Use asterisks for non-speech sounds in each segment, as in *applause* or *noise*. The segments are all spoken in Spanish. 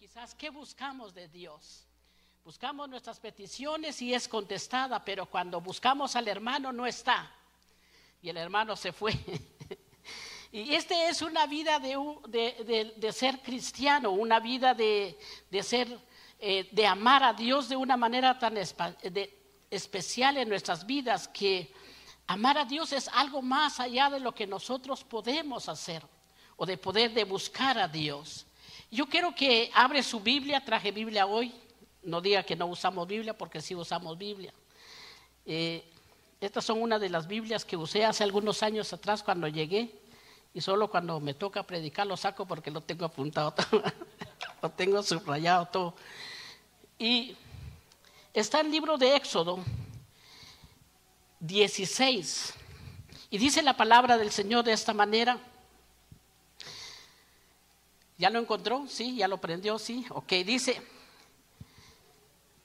quizás qué buscamos de Dios. Buscamos nuestras peticiones y es contestada, pero cuando buscamos al hermano no está. Y el hermano se fue. *laughs* y esta es una vida de, ser cristiano, una vida de, ser, eh, de amar a Dios de una manera tan especial en nuestras vidas que amar a Dios es algo más allá de lo que nosotros podemos hacer o de poder de buscar a Dios. Yo quiero que abre su Biblia, traje Biblia hoy, no diga que no usamos Biblia porque sí usamos Biblia. Eh, estas son una de las Biblias que usé hace algunos años atrás cuando llegué y solo cuando me toca predicar lo saco porque lo tengo apuntado todo, *laughs* lo tengo subrayado todo. Y está el libro de Éxodo 16 y dice la palabra del Señor de esta manera. ¿Ya lo encontró? Sí, ya lo prendió, sí. Ok, dice,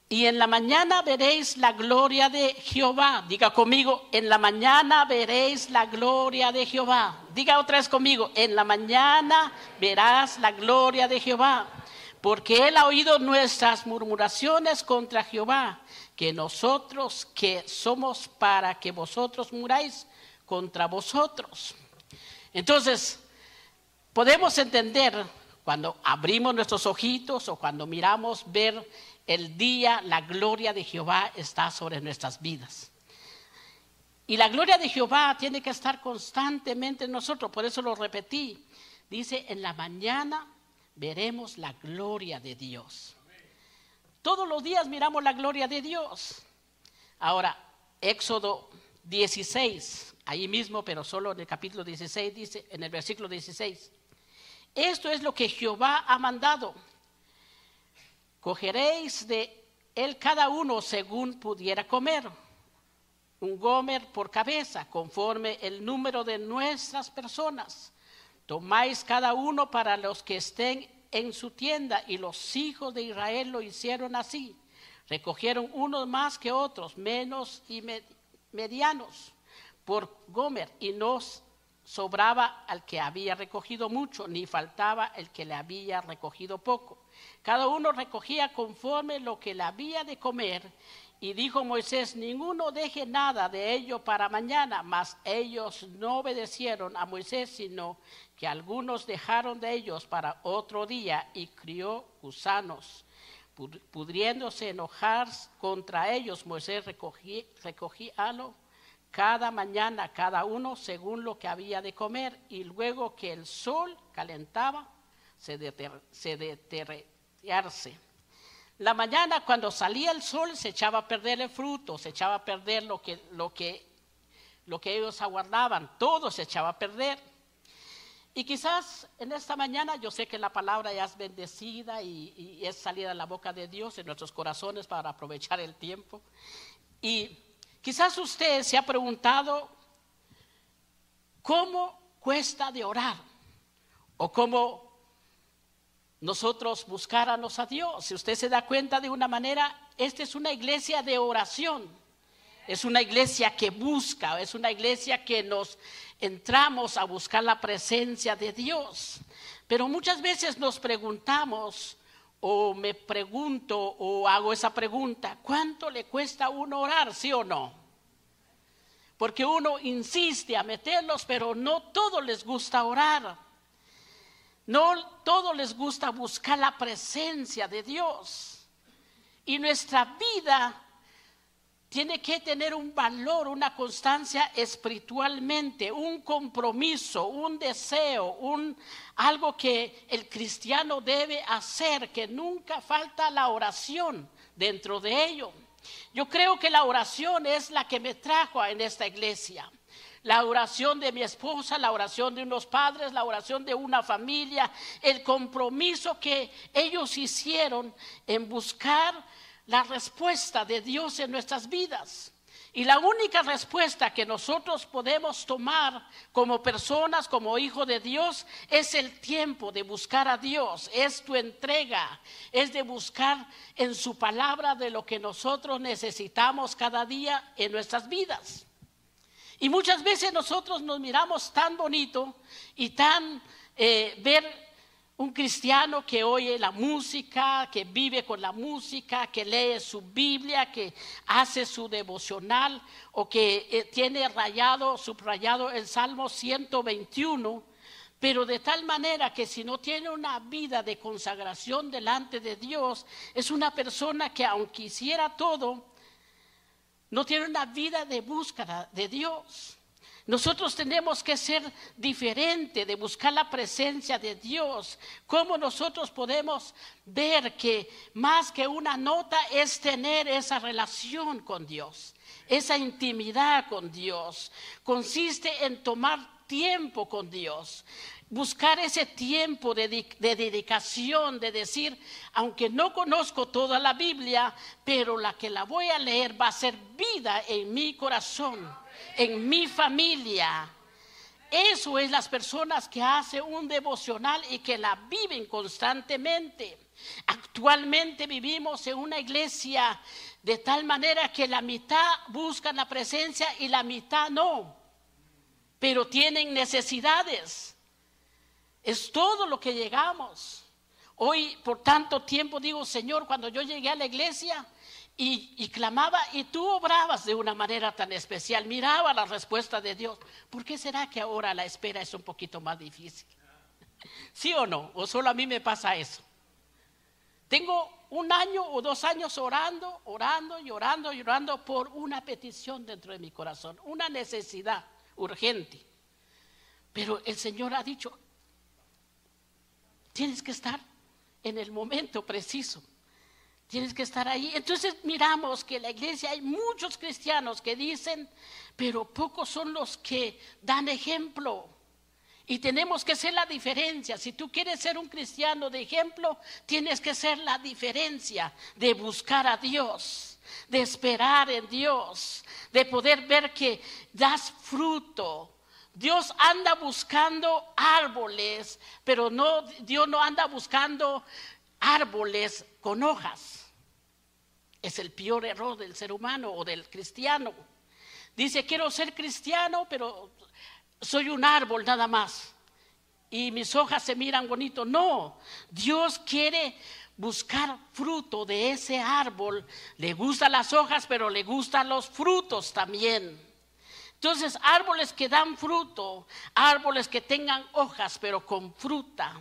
y en la mañana veréis la gloria de Jehová. Diga conmigo, en la mañana veréis la gloria de Jehová. Diga otra vez conmigo, en la mañana verás la gloria de Jehová. Porque él ha oído nuestras murmuraciones contra Jehová, que nosotros que somos para que vosotros muráis contra vosotros. Entonces, podemos entender cuando abrimos nuestros ojitos o cuando miramos ver el día, la gloria de Jehová está sobre nuestras vidas. Y la gloria de Jehová tiene que estar constantemente en nosotros, por eso lo repetí. Dice, en la mañana veremos la gloria de Dios. Todos los días miramos la gloria de Dios. Ahora, Éxodo 16, ahí mismo, pero solo en el capítulo 16, dice, en el versículo 16. Esto es lo que Jehová ha mandado. Cogeréis de él cada uno según pudiera comer, un gomer por cabeza, conforme el número de nuestras personas. Tomáis cada uno para los que estén en su tienda, y los hijos de Israel lo hicieron así. Recogieron unos más que otros, menos y medianos, por gomer, y nos sobraba al que había recogido mucho, ni faltaba el que le había recogido poco. Cada uno recogía conforme lo que le había de comer. Y dijo Moisés, ninguno deje nada de ello para mañana, mas ellos no obedecieron a Moisés, sino que algunos dejaron de ellos para otro día y crió gusanos. Pudriéndose enojar contra ellos, Moisés recogía, lo cada mañana cada uno según lo que había de comer y luego que el sol calentaba se, deterrearse. La mañana cuando salía el sol se echaba a perder el fruto, se echaba a perder lo que, lo que, lo que ellos aguardaban, todo se echaba a perder. Y quizás en esta mañana yo sé que la palabra ya es bendecida y, y es salida de la boca de Dios en nuestros corazones para aprovechar el tiempo. Y Quizás usted se ha preguntado cómo cuesta de orar o cómo nosotros buscáramos a Dios. Si usted se da cuenta de una manera, esta es una iglesia de oración. Es una iglesia que busca, es una iglesia que nos entramos a buscar la presencia de Dios. Pero muchas veces nos preguntamos, o me pregunto o hago esa pregunta, ¿cuánto le cuesta a uno orar, sí o no? Porque uno insiste a meterlos, pero no todos les gusta orar. No todos les gusta buscar la presencia de Dios. Y nuestra vida tiene que tener un valor, una constancia espiritualmente, un compromiso, un deseo, un algo que el cristiano debe hacer, que nunca falta la oración dentro de ello. Yo creo que la oración es la que me trajo en esta iglesia. La oración de mi esposa, la oración de unos padres, la oración de una familia, el compromiso que ellos hicieron en buscar la respuesta de Dios en nuestras vidas. Y la única respuesta que nosotros podemos tomar como personas, como hijos de Dios, es el tiempo de buscar a Dios, es tu entrega, es de buscar en su palabra de lo que nosotros necesitamos cada día en nuestras vidas. Y muchas veces nosotros nos miramos tan bonito y tan eh, ver Un cristiano que oye la música, que vive con la música, que lee su Biblia, que hace su devocional o que eh, tiene rayado, subrayado el Salmo 121, pero de tal manera que si no tiene una vida de consagración delante de Dios, es una persona que aunque hiciera todo, no tiene una vida de búsqueda de Dios. Nosotros tenemos que ser diferente de buscar la presencia de Dios. ¿Cómo nosotros podemos ver que más que una nota es tener esa relación con Dios, esa intimidad con Dios? Consiste en tomar tiempo con Dios. Buscar ese tiempo de, de, dedicación, de decir, aunque no conozco toda la Biblia, pero la que la voy a leer va a ser vida en mi corazón en mi familia. Eso es las personas que hacen un devocional y que la viven constantemente. Actualmente vivimos en una iglesia de tal manera que la mitad buscan la presencia y la mitad no, pero tienen necesidades. Es todo lo que llegamos. Hoy, por tanto tiempo, digo, Señor, cuando yo llegué a la iglesia, y, clamaba y tú obrabas de una manera tan especial, miraba la respuesta de Dios. ¿Por qué será que ahora la espera es un poquito más difícil? *laughs* ¿Sí o no? ¿O solo a mí me pasa eso? Tengo un año o dos años orando, orando y orando y orando por una petición dentro de mi corazón, una necesidad urgente. Pero el Señor ha dicho, tienes que estar en el momento preciso. Tienes que estar ahí. Entonces miramos que en la iglesia hay muchos cristianos que dicen, pero pocos son los que dan ejemplo. Y tenemos que ser la diferencia. Si tú quieres ser un cristiano de ejemplo, tienes que ser la diferencia de buscar a Dios, de esperar en Dios, de poder ver que das fruto. Dios anda buscando árboles, pero no Dios no anda buscando árboles con hojas. Es el peor error del ser humano o del cristiano. Dice, quiero ser cristiano, pero soy un árbol nada más. Y mis hojas se miran bonito. No, Dios quiere buscar fruto de ese árbol. Le gustan las hojas, pero le gustan los frutos también. Entonces, árboles que dan fruto, árboles que tengan hojas, pero con fruta.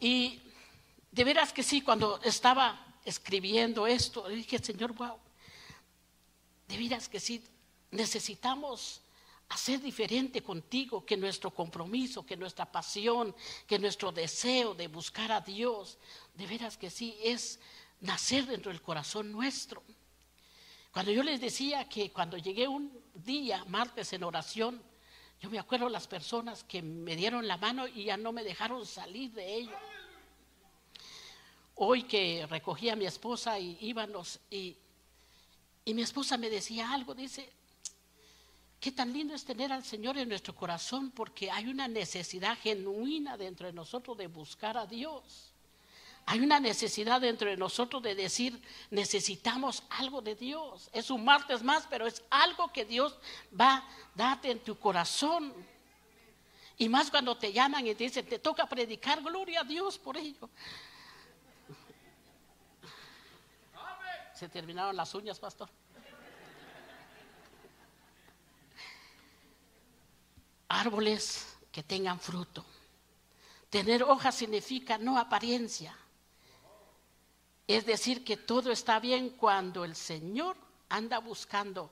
Y de veras que sí, cuando estaba escribiendo esto, dije, Señor, wow, de veras que sí, necesitamos hacer diferente contigo que nuestro compromiso, que nuestra pasión, que nuestro deseo de buscar a Dios, de veras que sí, es nacer dentro del corazón nuestro. Cuando yo les decía que cuando llegué un día, martes, en oración, yo me acuerdo las personas que me dieron la mano y ya no me dejaron salir de ello hoy que recogí a mi esposa y íbamos y, y mi esposa me decía algo, dice, qué tan lindo es tener al Señor en nuestro corazón porque hay una necesidad genuina dentro de nosotros de buscar a Dios. Hay una necesidad dentro de nosotros de decir, necesitamos algo de Dios. Es un martes más, pero es algo que Dios va a darte en tu corazón. Y más cuando te llaman y te dicen, te toca predicar, gloria a Dios por ello. Se terminaron las uñas, pastor. Árboles que tengan fruto. Tener hojas significa no apariencia. Es decir, que todo está bien cuando el Señor anda buscando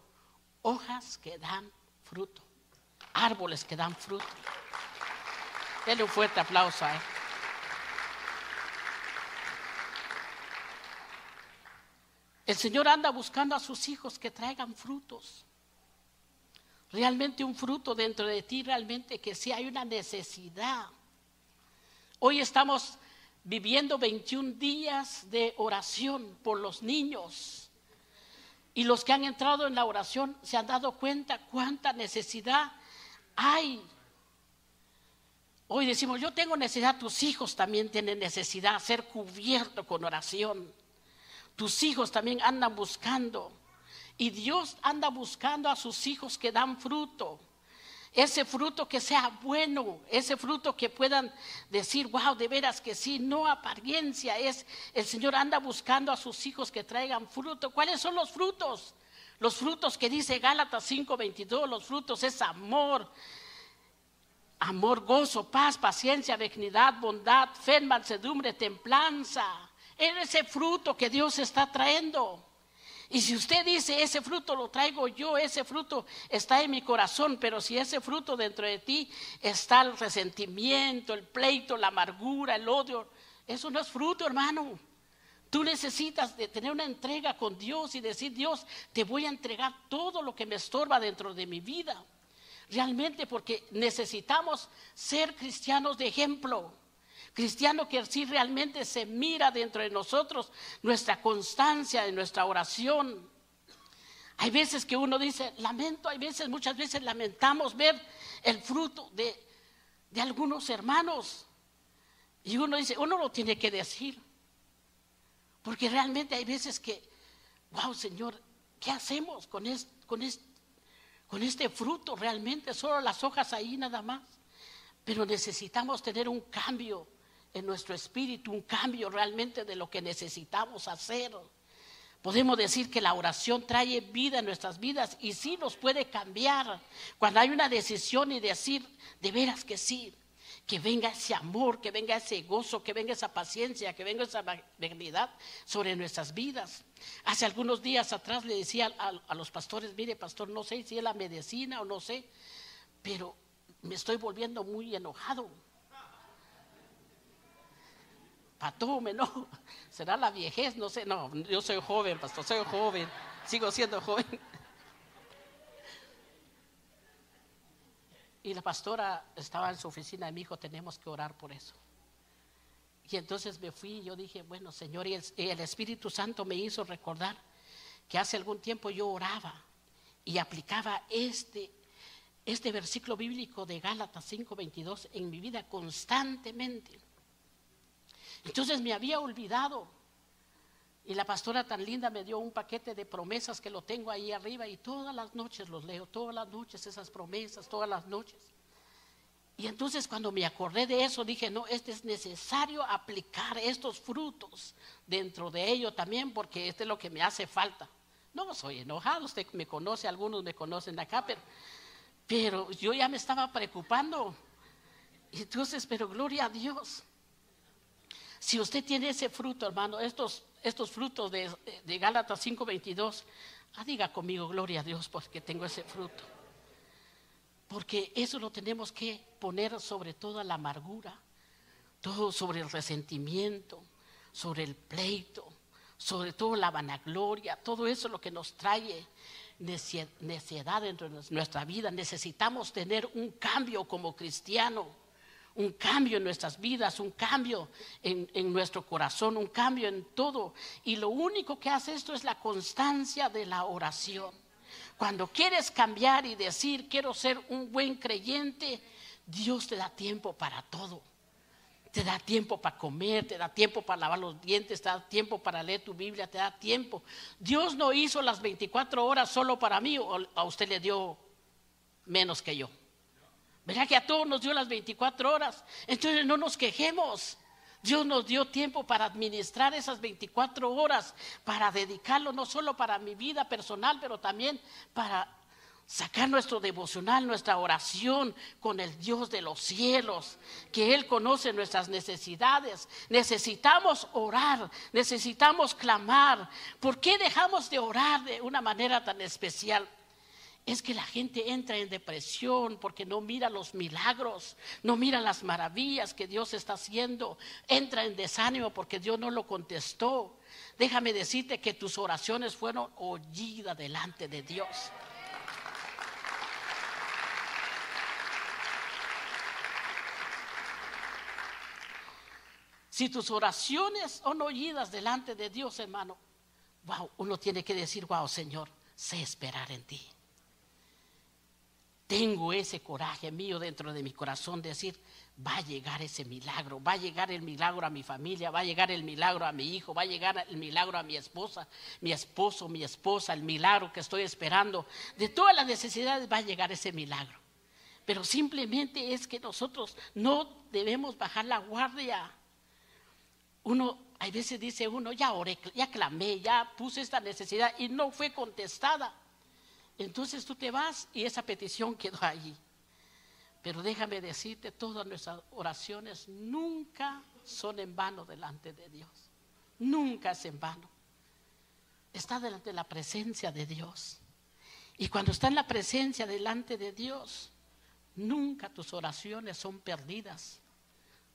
hojas que dan fruto, árboles que dan fruto. Denle un fuerte aplauso a él. El Señor anda buscando a sus hijos que traigan frutos. Realmente un fruto dentro de ti, realmente que sí hay una necesidad. Hoy estamos viviendo 21 días de oración por los niños. Y los que han entrado en la oración se han dado cuenta cuánta necesidad hay. Hoy decimos, yo tengo necesidad, tus hijos también tienen necesidad, ser cubierto con oración. Tus hijos también andan buscando. Y Dios anda buscando a sus hijos que dan fruto. Ese fruto que sea bueno, ese fruto que puedan decir, wow, de veras que sí, no apariencia, es el Señor anda buscando a sus hijos que traigan fruto. ¿Cuáles son los frutos? Los frutos que dice Gálatas 5:22, los frutos es amor, amor, gozo, paz, paciencia, benignidad, bondad, fe, mansedumbre, templanza. Es ese fruto que Dios está trayendo. Y si usted dice, ese fruto lo traigo yo, ese fruto está en mi corazón, pero si ese fruto dentro de ti está el resentimiento, el pleito, la amargura, el odio, eso no es fruto, hermano. Tú necesitas de tener una entrega con Dios y decir, Dios, te voy a entregar todo lo que me estorba dentro de mi vida. Realmente porque necesitamos ser cristianos de ejemplo. Cristiano que sí realmente se mira dentro de nosotros nuestra constancia en nuestra oración. Hay veces que uno dice, lamento, hay veces, muchas veces lamentamos ver el fruto de, de algunos hermanos. Y uno dice, uno lo tiene que decir. Porque realmente hay veces que, wow, Señor, ¿qué hacemos con, con, con este fruto realmente? Solo las hojas ahí nada más. Pero necesitamos tener un cambio en nuestro espíritu, un cambio realmente de lo que necesitamos hacer. Podemos decir que la oración trae vida en nuestras vidas y sí nos puede cambiar cuando hay una decisión y decir de veras que sí, que venga ese amor, que venga ese gozo, que venga esa paciencia, que venga esa benignidad sobre nuestras vidas. Hace algunos días atrás le decía a, a los pastores, mire pastor, no sé si es la medicina o no sé, pero me estoy volviendo muy enojado Patome, no, *laughs* será la viejez, no sé, no, yo soy joven, pastor, soy joven, sigo siendo joven. *laughs* Y la pastora estaba en su oficina y me dijo, tenemos que orar por eso. Y entonces me fui y yo dije, bueno, Señor, y el, Espíritu Santo me hizo recordar que hace algún tiempo yo oraba y aplicaba este, este versículo bíblico de Gálatas 5:22 en mi vida constantemente. Entonces me había olvidado. Y la pastora tan linda me dio un paquete de promesas que lo tengo ahí arriba y todas las noches los leo, todas las noches esas promesas, todas las noches. Y entonces cuando me acordé de eso dije, no, este es necesario aplicar estos frutos dentro de ello también porque este es lo que me hace falta. No soy enojado, usted me conoce, algunos me conocen acá, pero, pero yo ya me estaba preocupando. Entonces, pero gloria a Dios. Si usted tiene ese fruto, hermano, estos, estos frutos de, de Gálatas 5:22, ah, diga conmigo, gloria a Dios, porque tengo ese fruto. Porque eso lo tenemos que poner sobre toda la amargura, todo sobre el resentimiento, sobre el pleito, sobre todo la vanagloria, todo eso es lo que nos trae necedad dentro de nuestra vida. Necesitamos tener un cambio como cristiano un cambio en nuestras vidas, un cambio en, nuestro corazón, un cambio en todo. Y lo único que hace esto es la constancia de la oración. Cuando quieres cambiar y decir, quiero ser un buen creyente, Dios te da tiempo para todo. Te da tiempo para comer, te da tiempo para lavar los dientes, te da tiempo para leer tu Biblia, te da tiempo. Dios no hizo las 24 horas solo para mí o a usted le dio menos que yo. Verá que a todos nos dio las 24 horas. Entonces no nos quejemos. Dios nos dio tiempo para administrar esas 24 horas, para dedicarlo no solo para mi vida personal, pero también para sacar nuestro devocional, nuestra oración con el Dios de los cielos, que Él conoce nuestras necesidades. Necesitamos orar, necesitamos clamar. ¿Por qué dejamos de orar de una manera tan especial? Es que la gente entra en depresión porque no mira los milagros, no mira las maravillas que Dios está haciendo, entra en desánimo porque Dios no lo contestó. Déjame decirte que tus oraciones fueron oídas delante de Dios. Si tus oraciones son oídas delante de Dios, hermano, wow, uno tiene que decir, wow, Señor, sé esperar en ti tengo ese coraje mío dentro de mi corazón de decir, va a llegar ese milagro, va a llegar el milagro a mi familia, va a llegar el milagro a mi hijo, va a llegar el milagro a mi esposa, mi esposo, mi esposa, el milagro que estoy esperando. De todas las necesidades va a llegar ese milagro. Pero simplemente es que nosotros no debemos bajar la guardia. Uno, hay veces dice uno, ya oré, ya clamé, ya puse esta necesidad y no fue contestada. Entonces tú te vas y esa petición quedó allí. Pero déjame decirte, todas nuestras oraciones nunca son en vano delante de Dios. Nunca es en vano. Está delante de la presencia de Dios. Y cuando está en la presencia delante de Dios, nunca tus oraciones son perdidas.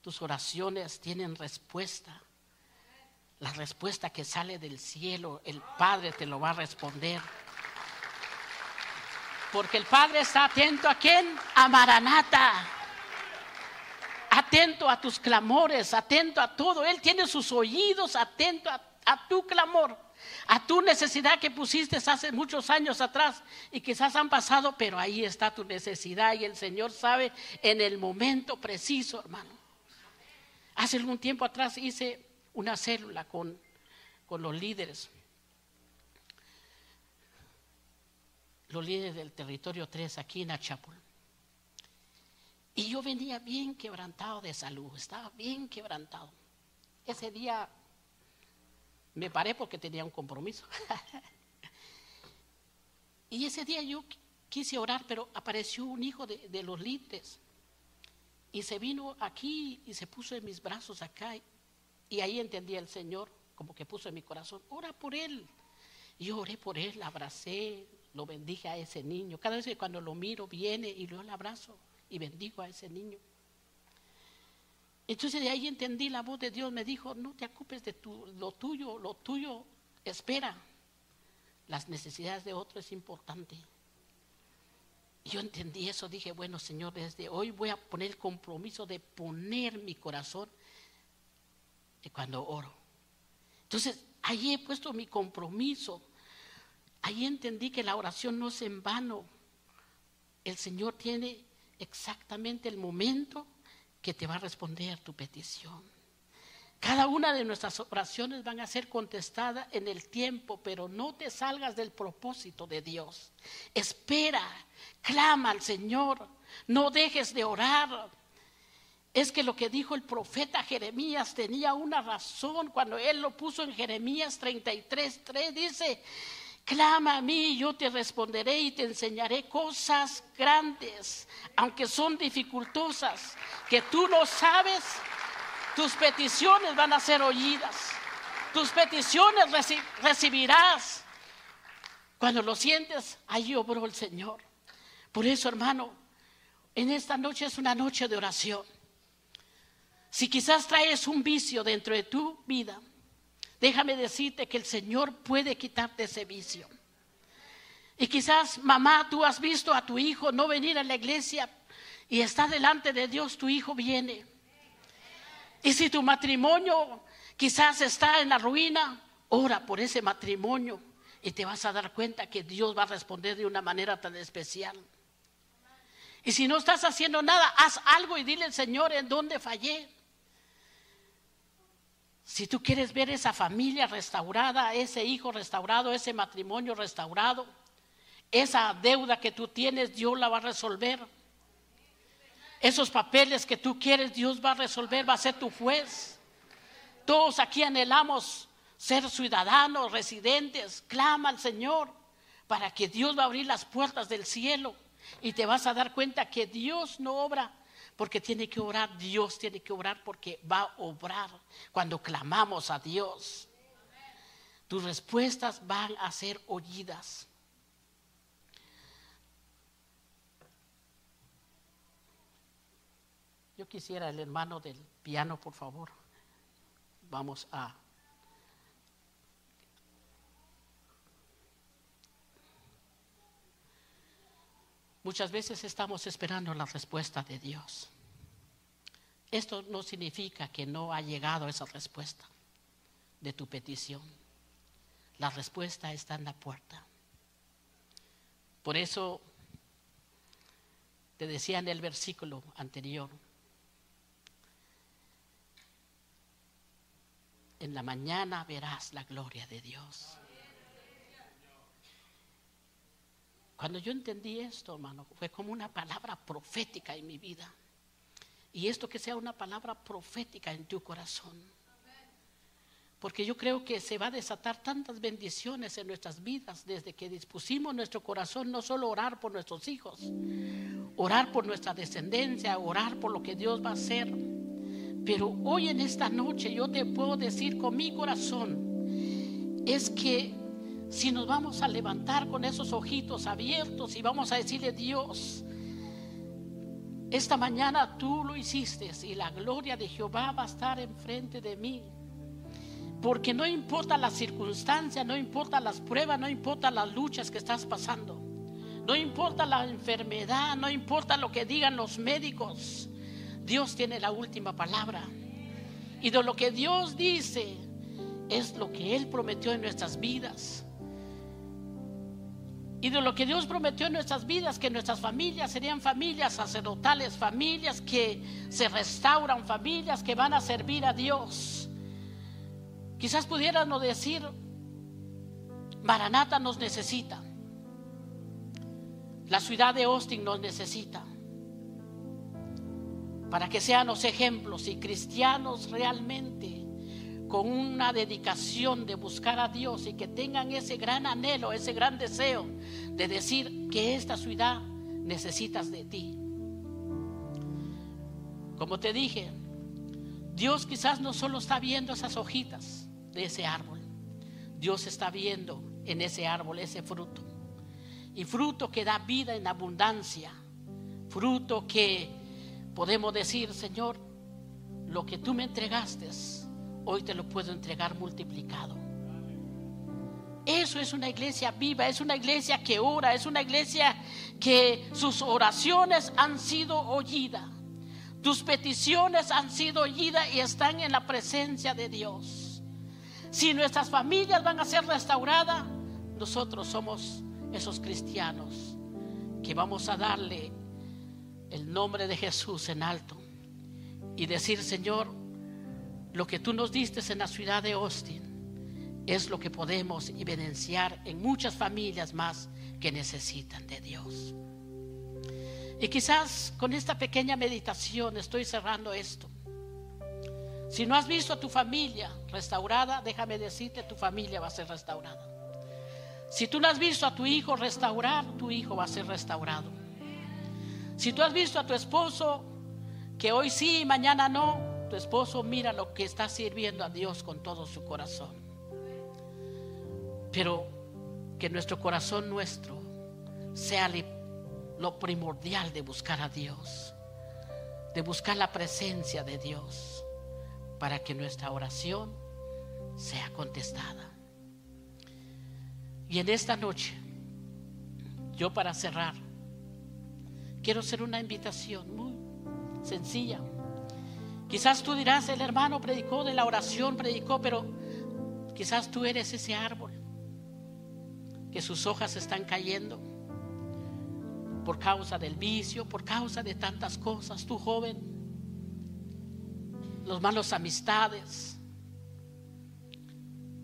Tus oraciones tienen respuesta. La respuesta que sale del cielo, el Padre te lo va a responder. Porque el Padre está atento a quién? A Maranata. Atento a tus clamores, atento a todo. Él tiene sus oídos atento a, tu clamor, a tu necesidad que pusiste hace muchos años atrás y quizás han pasado, pero ahí está tu necesidad y el Señor sabe en el momento preciso, hermano. Hace algún tiempo atrás hice una célula con, con los líderes los líderes del territorio 3 aquí en Achapul. Y yo venía bien quebrantado de salud, estaba bien quebrantado. Ese día me paré porque tenía un compromiso. *laughs* y ese día yo quise orar, pero apareció un hijo de, los líderes. Y se vino aquí y se puso en mis brazos acá. Y ahí entendí el Señor, como que puso en mi corazón, ora por él. Y yo oré por él, abracé, lo bendije a ese niño. Cada vez que cuando lo miro viene y lo abrazo y bendigo a ese niño. Entonces de ahí entendí la voz de Dios, me dijo, no te ocupes de tu, lo tuyo, lo tuyo espera. Las necesidades de otro es importante. Yo entendí eso, dije, bueno Señor, desde hoy voy a poner el compromiso de poner mi corazón cuando oro. Entonces, ahí he puesto mi compromiso Ahí entendí que la oración no es en vano. El Señor tiene exactamente el momento que te va a responder tu petición. Cada una de nuestras oraciones van a ser contestadas en el tiempo, pero no te salgas del propósito de Dios. Espera, clama al Señor, no dejes de orar. Es que lo que dijo el profeta Jeremías tenía una razón cuando él lo puso en Jeremías 33, 3, dice, Clama a mí, yo te responderé y te enseñaré cosas grandes, aunque son dificultosas, que tú no sabes, tus peticiones van a ser oídas, tus peticiones recibirás. Cuando lo sientes, ahí obró el Señor. Por eso, hermano, en esta noche es una noche de oración. Si quizás traes un vicio dentro de tu vida, Déjame decirte que el Señor puede quitarte ese vicio. Y quizás, mamá, tú has visto a tu hijo no venir a la iglesia y está delante de Dios, tu hijo viene. Y si tu matrimonio quizás está en la ruina, ora por ese matrimonio y te vas a dar cuenta que Dios va a responder de una manera tan especial. Y si no estás haciendo nada, haz algo y dile al Señor en dónde fallé. Si tú quieres ver esa familia restaurada, ese hijo restaurado, ese matrimonio restaurado, esa deuda que tú tienes, Dios la va a resolver. Esos papeles que tú quieres, Dios va a resolver, va a ser tu juez. Todos aquí anhelamos ser ciudadanos, residentes. Clama al Señor para que Dios va a abrir las puertas del cielo y te vas a dar cuenta que Dios no obra porque tiene que orar, Dios tiene que orar porque va a obrar cuando clamamos a Dios. Tus respuestas van a ser oídas. Yo quisiera el hermano del piano, por favor. Vamos a Muchas veces estamos esperando la respuesta de Dios. Esto no significa que no ha llegado esa respuesta de tu petición. La respuesta está en la puerta. Por eso te decía en el versículo anterior, en la mañana verás la gloria de Dios. Cuando yo entendí esto, hermano, fue como una palabra profética en mi vida. Y esto que sea una palabra profética en tu corazón. Porque yo creo que se va a desatar tantas bendiciones en nuestras vidas desde que dispusimos nuestro corazón no solo orar por nuestros hijos, orar por nuestra descendencia, orar por lo que Dios va a hacer. Pero hoy en esta noche yo te puedo decir con mi corazón, es que si nos vamos a levantar con esos ojitos abiertos y vamos a decirle Dios, esta mañana tú lo hiciste y la gloria de Jehová va a estar enfrente de mí. Porque no importa la circunstancia, no importa las pruebas, no importa las luchas que estás pasando. No importa la enfermedad, no importa lo que digan los médicos. Dios tiene la última palabra. Y de lo que Dios dice es lo que Él prometió en nuestras vidas. Y de lo que Dios prometió en nuestras vidas, que nuestras familias serían familias sacerdotales, familias que se restauran, familias que van a servir a Dios. Quizás pudiéramos decir, Maranata nos necesita. La ciudad de Austin nos necesita. Para que sean los ejemplos y cristianos realmente con una dedicación de buscar a Dios y que tengan ese gran anhelo, ese gran deseo de decir que esta ciudad necesitas de ti. Como te dije, Dios quizás no solo está viendo esas hojitas, de ese árbol. Dios está viendo en ese árbol ese fruto. Y fruto que da vida en abundancia. Fruto que podemos decir, Señor, lo que tú me entregaste, hoy te lo puedo entregar multiplicado. Eso es una iglesia viva, es una iglesia que ora, es una iglesia que sus oraciones han sido oídas. Tus peticiones han sido oídas y están en la presencia de Dios. Si nuestras familias van a ser restauradas, nosotros somos esos cristianos que vamos a darle el nombre de Jesús en alto y decir, Señor, lo que tú nos diste en la ciudad de Austin es lo que podemos evidenciar en muchas familias más que necesitan de Dios. Y quizás con esta pequeña meditación estoy cerrando esto. Si no has visto a tu familia restaurada, déjame decirte, tu familia va a ser restaurada. Si tú no has visto a tu hijo restaurar, tu hijo va a ser restaurado. Si tú has visto a tu esposo que hoy sí y mañana no, tu esposo mira lo que está sirviendo a Dios con todo su corazón. Pero que nuestro corazón nuestro sea lo primordial de buscar a Dios, de buscar la presencia de Dios para que nuestra oración sea contestada. Y en esta noche, yo para cerrar, quiero hacer una invitación muy sencilla. Quizás tú dirás, el hermano predicó de la oración, predicó, pero quizás tú eres ese árbol que sus hojas están cayendo por causa del vicio, por causa de tantas cosas. Tú joven, los malos amistades,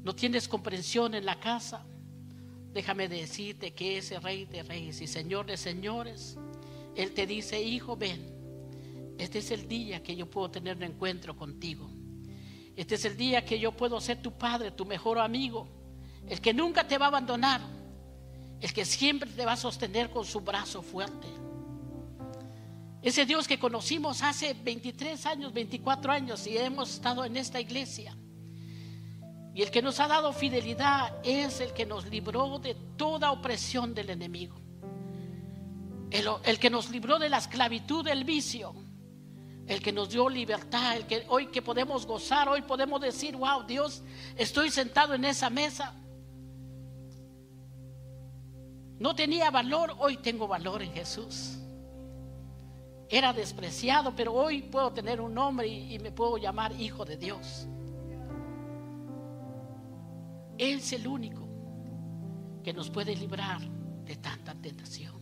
no tienes comprensión en la casa, déjame decirte que ese rey de reyes y señor de señores, Él te dice, hijo, ven, este es el día que yo puedo tener un encuentro contigo. Este es el día que yo puedo ser tu padre, tu mejor amigo, el que nunca te va a abandonar, el que siempre te va a sostener con su brazo fuerte. Ese Dios que conocimos hace 23 años, 24 años y hemos estado en esta iglesia. Y el que nos ha dado fidelidad es el que nos libró de toda opresión del enemigo. El, que nos libró de la esclavitud del vicio. El que nos dio libertad. El que hoy que podemos gozar, hoy podemos decir, wow, Dios, estoy sentado en esa mesa. No tenía valor, hoy tengo valor en Jesús era despreciado, pero hoy puedo tener un nombre y, me puedo llamar hijo de Dios. Él es el único que nos puede librar de tanta tentación.